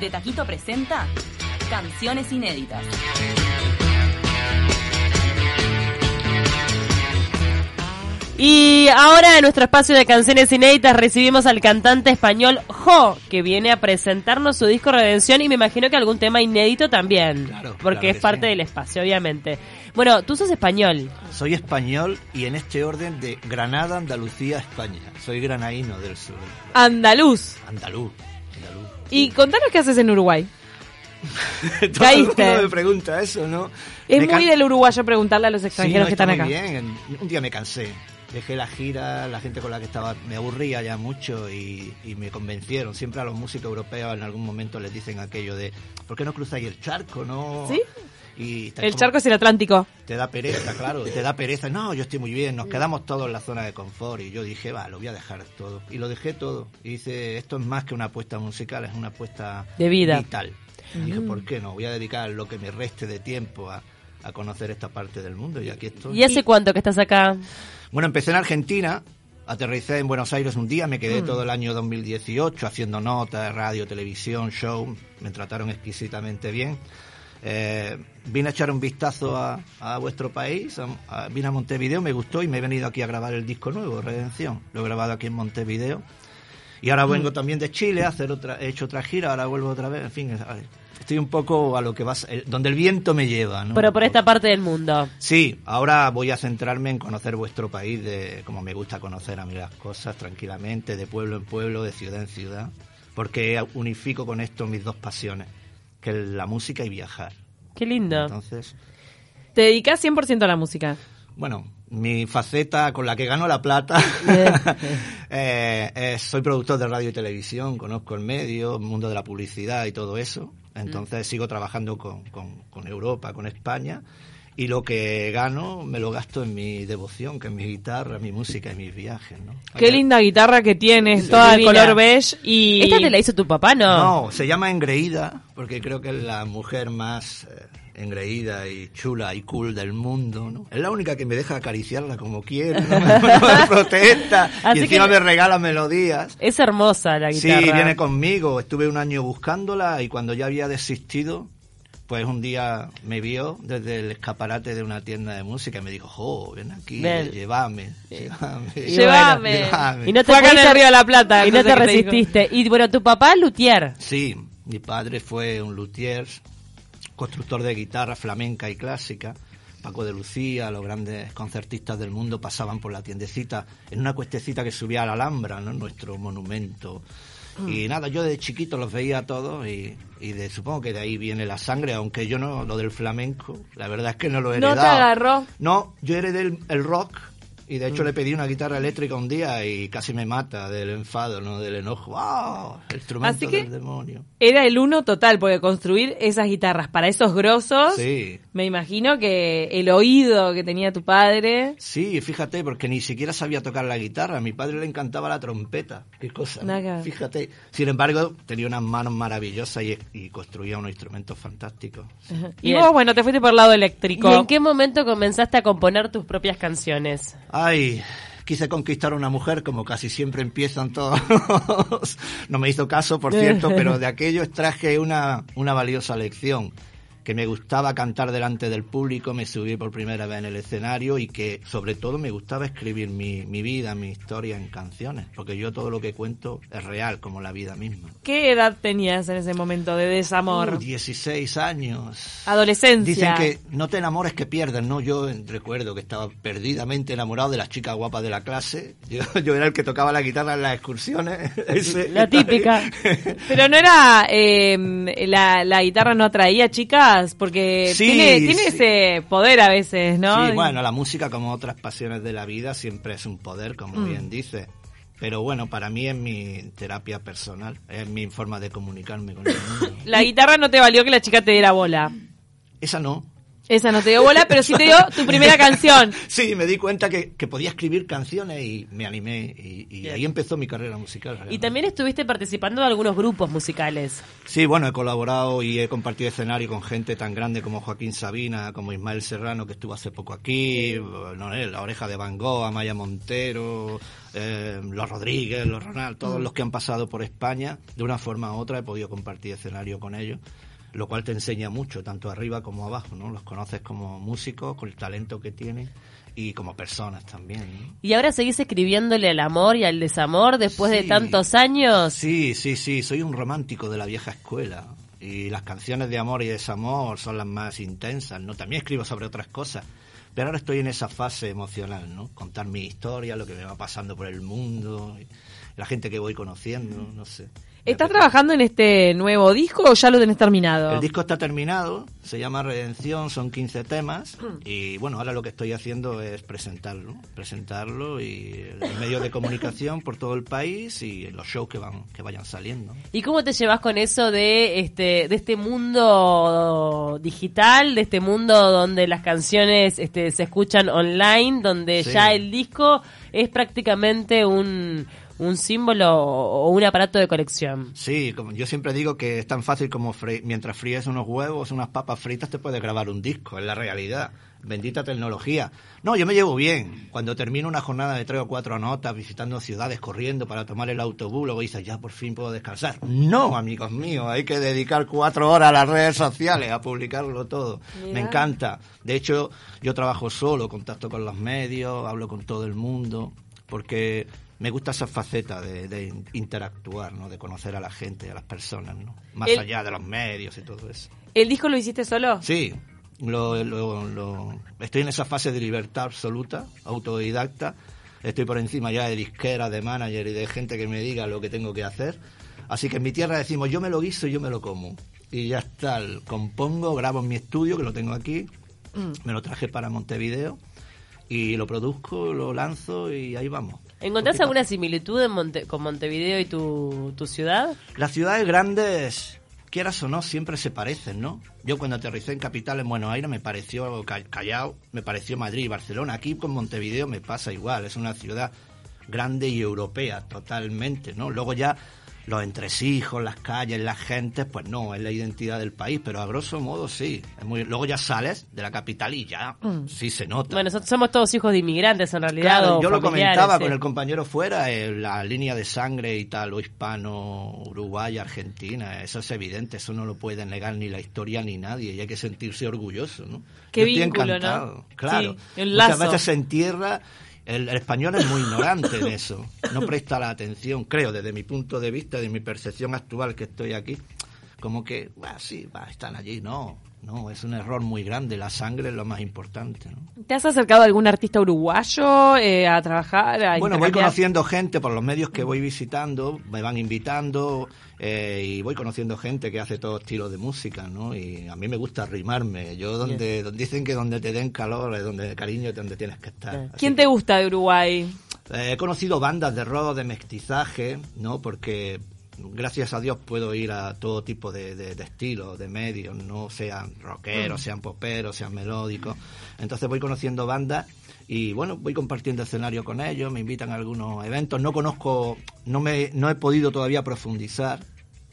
De Taquito presenta Canciones Inéditas. Y ahora en nuestro espacio de canciones inéditas recibimos al cantante español Jo, que viene a presentarnos su disco Redención y me imagino que algún tema inédito también. Claro, porque claro es parte sí. del espacio, obviamente. Bueno, tú sos español. Soy español y en este orden de Granada, Andalucía, España. Soy granaíno del sur. Andaluz. Andaluz. Y contanos qué haces en Uruguay. Todo Caíste. el mundo me pregunta eso, ¿no? Es Me muy del uruguayo preguntarle a los Sí, extranjeros no, que está están muy acá. bien. Un día me cansé. Dejé la gira, la gente con la que estaba me aburría ya mucho y, y me convencieron. Siempre a los músicos europeos en algún momento les dicen aquello de ¿por qué no cruzáis el charco? no ¿Sí? Y El como- charco es el Atlántico. Te da pereza, claro, te da pereza. No, yo estoy muy bien, nos quedamos todos en la zona de confort. Y yo dije, va, lo voy a dejar todo. Y lo dejé todo. Y dice, esto es más que una apuesta musical, es una apuesta De vida. vital. Y dije, ¿por qué no? Voy a dedicar lo que me reste de tiempo a, a conocer esta parte del mundo. Y aquí estoy. ¿Y hace cuánto que estás acá? Bueno, empecé en Argentina, aterricé en Buenos Aires un día, me quedé Mm. todo el año 2018 haciendo notas, radio, televisión, show, me trataron exquisitamente bien. Eh, vine a echar un vistazo a, a vuestro país, a- a- vine a Montevideo, me gustó y me he venido aquí a grabar el disco nuevo, Redención. Lo he grabado aquí en Montevideo. Y ahora vengo también de Chile a hacer otra, he hecho otra gira, ahora vuelvo otra vez, en fin, es- estoy un poco a lo que vas, eh, donde el viento me lleva, ¿no? Pero por esta parte del mundo. Sí, ahora voy a centrarme en conocer vuestro país, de como me gusta conocer a mí las cosas tranquilamente, de pueblo en pueblo, de ciudad en ciudad, porque unifico con esto mis dos pasiones, que la música y viajar. Qué lindo. Entonces, Te dedicas 100% a la música. bueno, mi faceta con la que gano la plata, eh, soy productor de radio y televisión, conozco el medio, el mundo de la publicidad y todo eso, entonces sigo trabajando con, con- con Europa, con España, y lo que gano me lo gasto en mi devoción, que es mi guitarra, mi música y mis viajes, ¿no? Qué linda guitarra que tienes, Sí, toda de color beige y... ¿Esta te la hizo tu papá, no? No, se llama engreída, porque creo que es la mujer más eh, engreída y chula y cool del mundo, ¿no? Es la única que me deja acariciarla como quiero, no me, no me protesta, Así y encima que- me regala melodías. Es hermosa la Sí, guitarra. viene conmigo, estuve un año buscándola y cuando ya había desistido, pues un día me vio desde el escaparate de una tienda de música y me dijo, jo, ven aquí, Ven. llévame, llévame. Y Llévame. llévame". Y no te Fue acá en pudiste- el Río de la Plata, Y no no sé te resististe. Y bueno, tu papá es luthier. Sí, mi padre fue un luthier, constructor de guitarra flamenca y clásica. Paco de Lucía, los grandes concertistas del mundo pasaban por la tiendecita en una cuestecita que subía a la Alhambra, ¿no? nuestro monumento. Y nada, yo de chiquito los veía a todos y, y de, supongo que de ahí viene la sangre, aunque yo no, lo del flamenco, la verdad es que no lo he No te heredado. agarró. No, yo heredé el, el rock y de hecho le pedí una guitarra eléctrica un día y casi me mata del enfado, no del enojo. ¡Wow! El instrumento Así que- del demonio. Era el uno total, porque construir esas guitarras para esos grosos, Sí. me imagino que el oído que tenía tu padre... Sí, fíjate, porque ni siquiera sabía tocar la guitarra. A mi padre le encantaba la trompeta. Qué cosa. ¿no? Nada. Fíjate. Sin embargo, tenía unas manos maravillosas y, y construía unos instrumentos fantásticos. Y Bien. vos, bueno, te fuiste por el lado ¿Y eléctrico. en qué momento comenzaste a componer tus propias canciones? Ay, quise conquistar a una mujer como casi siempre empiezan todos. no me hizo caso, por cierto, pero de aquello extraje una, una valiosa lección. Que me gustaba cantar delante del público, me subí por primera vez en el escenario y que sobre todo me gustaba escribir mi, mi vida, mi historia en canciones, porque yo todo lo que cuento es real, como la vida misma. ¿Qué edad tenías en ese momento de desamor? Uh, 16 años. Adolescencia. Dicen que no te enamores que pierdes, ¿no? Yo recuerdo que estaba perdidamente enamorado de las chicas guapas de la clase. Yo, yo era el que tocaba la guitarra en las excursiones. Ese- La típica. Pero no era eh, la, la guitarra no atraía chicas porque Sí, tiene, tiene sí. ese poder a veces, ¿no? Sí, bueno, la música como otras pasiones de la vida siempre es un poder, como Mm. bien dice. Pero bueno, para mí es mi terapia personal, es mi forma de comunicarme con el mundo. La guitarra no te valió que la chica te diera bola. Esa no. Esa no te dio bola, pero sí te dio tu primera canción. Sí, me di cuenta que, que podía escribir canciones y me animé y, y ahí empezó mi carrera musical. Y realmente. también estuviste participando de algunos grupos musicales. Sí, bueno, he colaborado y he compartido escenario con gente tan grande como Joaquín Sabina, como Ismael Serrano, que estuvo hace poco aquí, no, sé, La Oreja de Van Gogh, Amaya Montero, eh, Los Rodríguez, Los Ronald, todos los que han pasado por España, de una forma u otra he podido compartir escenario con ellos, lo cual te enseña mucho, tanto arriba como abajo, ¿no? Los conoces como músicos, con el talento que tienen y como personas también. ¿no? Y ahora seguís escribiéndole al amor y al desamor después de tantos años. Sí, sí, sí, soy un romántico de la vieja escuela. Y las canciones de amor y desamor son las más intensas, ¿no? También escribo sobre otras cosas. Pero ahora estoy en esa fase emocional, ¿no? Contar mi historia, lo que me va pasando por el mundo, la gente que voy conociendo, no sé. ¿Estás trabajando en este nuevo disco o ya lo tenés terminado? El disco está terminado, se llama Redención, son 15 temas y bueno, ahora lo que estoy haciendo es presentarlo, presentarlo y en medios de comunicación por todo el país y los shows que van que vayan saliendo. ¿Y cómo te llevas con eso de este de este mundo digital, de este mundo donde las canciones este, se escuchan online, donde Sí. ya el disco es prácticamente un, un símbolo o un aparato de colección? Sí, como yo siempre digo que es tan fácil como mientras fríes unos huevos, unas papas fritas, te puedes grabar un disco, es la realidad. Bendita tecnología. No, yo me llevo bien. Cuando termino una jornada de tres o cuatro notas, visitando ciudades, corriendo para tomar el autobús, luego dices, ya por fin puedo descansar. No, amigos míos, hay que dedicar cuatro horas a las redes sociales, a publicarlo todo. Me encanta. De hecho, yo trabajo solo, contacto con los medios, hablo con todo el mundo, porque me gusta esa faceta de, de interactuar, ¿no? De conocer a la gente, a las personas, ¿no? Más El- allá de los medios y todo eso. ¿El disco lo hiciste solo? Sí, lo, lo- lo- estoy en esa fase de libertad absoluta, autodidacta. Estoy por encima ya de disquera, de manager y de gente que me diga lo que tengo que hacer. Así que en mi tierra decimos, yo me lo guiso y yo me lo como. Y ya está, compongo, grabo en mi estudio, que lo tengo aquí. Me lo traje para Montevideo y lo produzco, lo lanzo y ahí vamos. ¿Encontrás alguna similitud en Monte- con Montevideo y tu, tu ciudad? Las ciudades grandes, quieras o no, siempre se parecen, ¿no? Yo cuando aterricé en capital en Buenos Aires me pareció Ca- Callao, me pareció Madrid y Barcelona. Aquí con Montevideo me pasa igual, es una ciudad grande y europea totalmente, ¿no? Luego ya los entresijos, las calles, las gentes, pues no, es la identidad del país, pero a grosso modo sí. Es muy... Luego ya sales de la capital y ya sí se nota. Bueno, nosotros somos todos hijos de inmigrantes en realidad. Claro, yo lo comentaba sí. con el compañero fuera, eh, la línea de sangre italo, hispano, Uruguay, Argentina, eso es evidente, eso no lo puede negar ni la historia ni nadie, y hay que sentirse orgulloso, ¿no? Qué Yo estoy vínculo, ¿no? Claro, Sí, el muchas veces se entierra, el, español es muy ignorante en eso, no presta la atención, creo, desde mi punto de vista, de mi percepción actual que estoy aquí, como que, "Bah, sí, están allí, no, no, es un error muy grande, la sangre es lo más importante, ¿no? ¿Te has acercado a algún artista uruguayo eh, a trabajar? A Bueno, voy conociendo gente por los medios que voy visitando, me van invitando eh, y voy conociendo gente que hace todo estilo de música, ¿no? Y a mí me gusta rimarme. Yo donde, donde dicen que donde te den calor es donde cariño es donde tienes que estar. ¿Quién que, te gusta de Uruguay? eh, he conocido bandas de rock, de mestizaje, ¿no? Porque gracias a Dios puedo ir a todo tipo de, de, de estilos, de medios, no sean rockeros, sean poperos, sean melódicos. Entonces voy conociendo bandas y bueno, voy compartiendo escenario con ellos, me invitan a algunos eventos. No conozco, no me, no he podido todavía profundizar.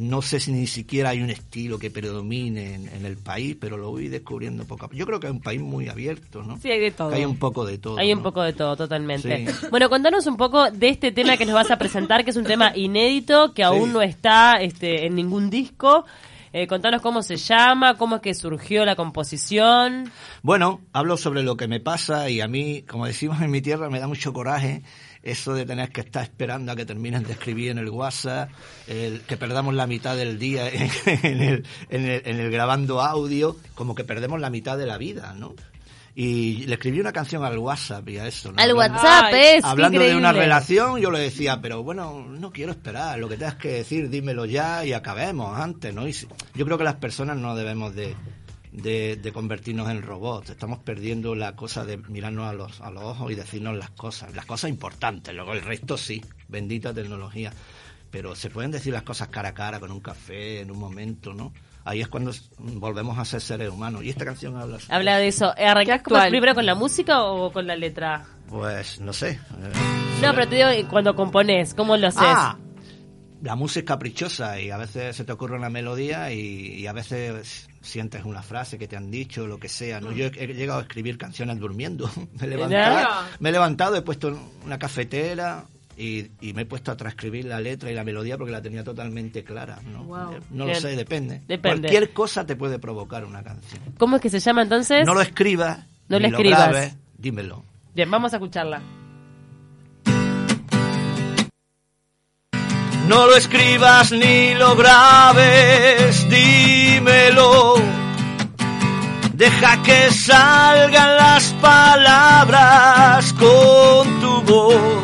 No sé si ni siquiera hay un estilo que predomine en, en el país, pero lo voy descubriendo poco a poco. Yo creo que es un país muy abierto, ¿no? Sí, hay de todo. Que hay un poco de todo. Hay un poco de todo, totalmente. Sí. Bueno, contanos un poco de este tema que nos vas a presentar, que es un tema inédito, que aún no está este, en ningún disco. Eh, contanos cómo se llama, cómo es que surgió la composición. Bueno, hablo sobre lo que me pasa y a mí, como decimos en mi tierra, me da mucho coraje eso de tener que estar esperando a que terminen de escribir en el WhatsApp, el, que perdamos la mitad del día en el, en, el, en el grabando audio, como que perdemos la mitad de la vida, ¿no? Y le escribí una canción al WhatsApp y a eso. ¿no? Al WhatsApp Ay, es Hablando de una relación, yo le decía, pero bueno, no quiero esperar, lo que tengas que decir, dímelo ya y acabemos antes, ¿no? Y yo creo que las personas no debemos de, de, de convertirnos en robots, estamos perdiendo la cosa de mirarnos a los, a los ojos y decirnos las cosas, las cosas importantes, luego el resto sí, bendita tecnología, pero se pueden decir las cosas cara a cara, con un café, en un momento, ¿no? ahí es cuando volvemos a ser seres humanos. Y esta canción habla sobre Habla de eso. ¿Arrancás como primero con la música o con la letra? Pues, no sé. No, pero te digo, cuando componés, ¿cómo lo haces? Ah, la música es caprichosa y a veces se te ocurre una melodía y, y a veces sientes una frase que te han dicho, lo que sea. ¿no? Yo he, he llegado a escribir canciones durmiendo. me, he levantado, me he levantado, he puesto una cafetera y, y me he puesto a transcribir la letra y la melodía porque la tenía totalmente clara. No, Wow. Eh, no lo sé, depende. Depende. Cualquier cosa te puede provocar una canción. ¿Cómo es que se llama entonces? No lo escribas, No lo lo escribas. grabes, dímelo. Bien, vamos a escucharla. No lo escribas ni lo grabes, dímelo. Deja que salgan las palabras con tu voz.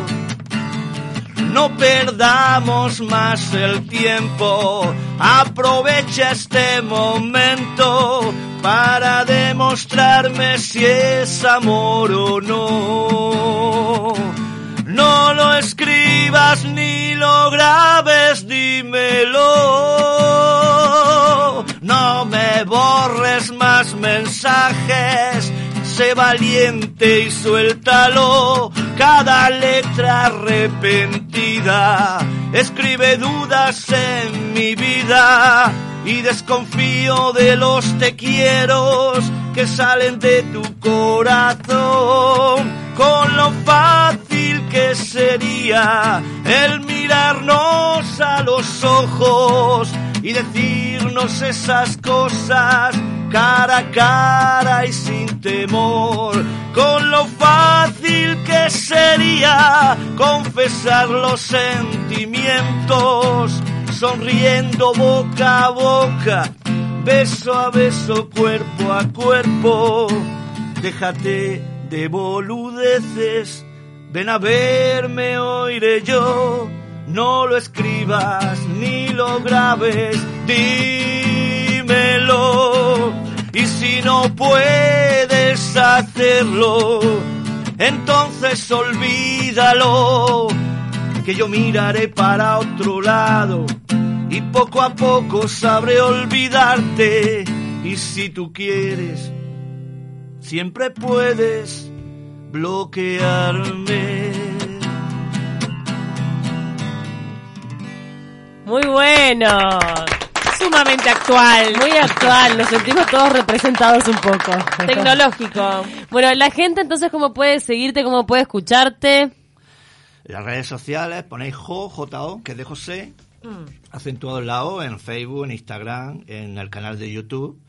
No perdamos más el tiempo, aprovecha este momento para demostrarme si es amor o no. No lo escribas ni lo grabes, dímelo. No me borres más mensajes, sé valiente y suéltalo. Cada letra arrepentida escribe dudas en mi vida y desconfío de los te quiero que salen de tu corazón con lo fácil que sería el mirarnos a los ojos y decirnos esas cosas cara a cara y sin temor, con lo fácil que sería confesar los sentimientos, sonriendo boca a boca, beso a beso, cuerpo a cuerpo, déjate de boludeces, ven a verme, oiré yo, no lo escribas ni lo grabes, dímelo, y si no puedes hacerlo, entonces olvídalo, que yo miraré para otro lado y poco a poco sabré olvidarte, y si tú quieres, siempre puedes bloquearme. Muy bueno. Sumamente actual. Muy actual, nos sentimos todos representados un poco. Tecnológico. Bueno, la gente entonces, ¿cómo puede seguirte? ¿Cómo puede escucharte? En las redes sociales ponéis Jo, J-O, que es de José, acentuado en la O, en Facebook, en Instagram, en el canal de YouTube.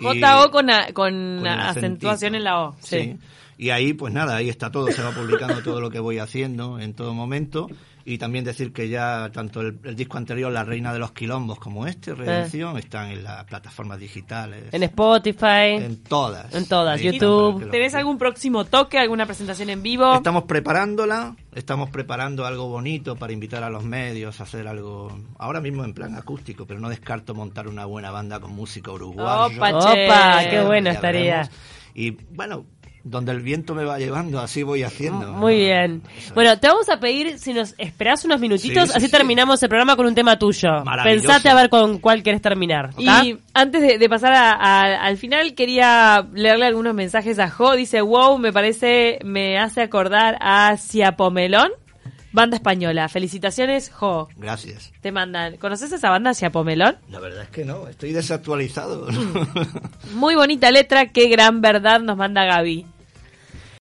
J-O con, a- con, con acentuación acentito. en la O. Sí. Y ahí, pues nada, ahí está todo, se va publicando todo lo que voy haciendo en todo momento. Y también decir que ya tanto el, el disco anterior, La Reina de los Quilombos, como este, Redención, están en las plataformas digitales. En Spotify. En todas. En todas, YouTube. para que lo- ¿Tenés algún próximo toque, alguna presentación en vivo? Estamos preparándola, estamos preparando algo bonito para invitar a los medios a hacer algo, ahora mismo en plan acústico, pero no descarto montar una buena banda con música uruguaya. Opa, Opa, qué bueno Ya estaría. veremos. Y bueno, donde el viento me va llevando, así voy haciendo. Muy bien. Eso. Bueno, te vamos a pedir si nos esperás unos minutitos, Sí, sí, así sí. terminamos el programa con un tema tuyo. Maravilloso. Pensate a ver con cuál querés terminar. ¿tá? Y antes de, de pasar a- a- al final, quería leerle algunos mensajes a Jo. Dice, wow, me parece, me hace acordar a Ciapomelón, banda española. Felicitaciones, Jo. Gracias. Te mandan. ¿Conoces esa banda, Ciapomelón? La verdad es que no, estoy desactualizado. Muy bonita letra, qué gran verdad nos manda Gaby.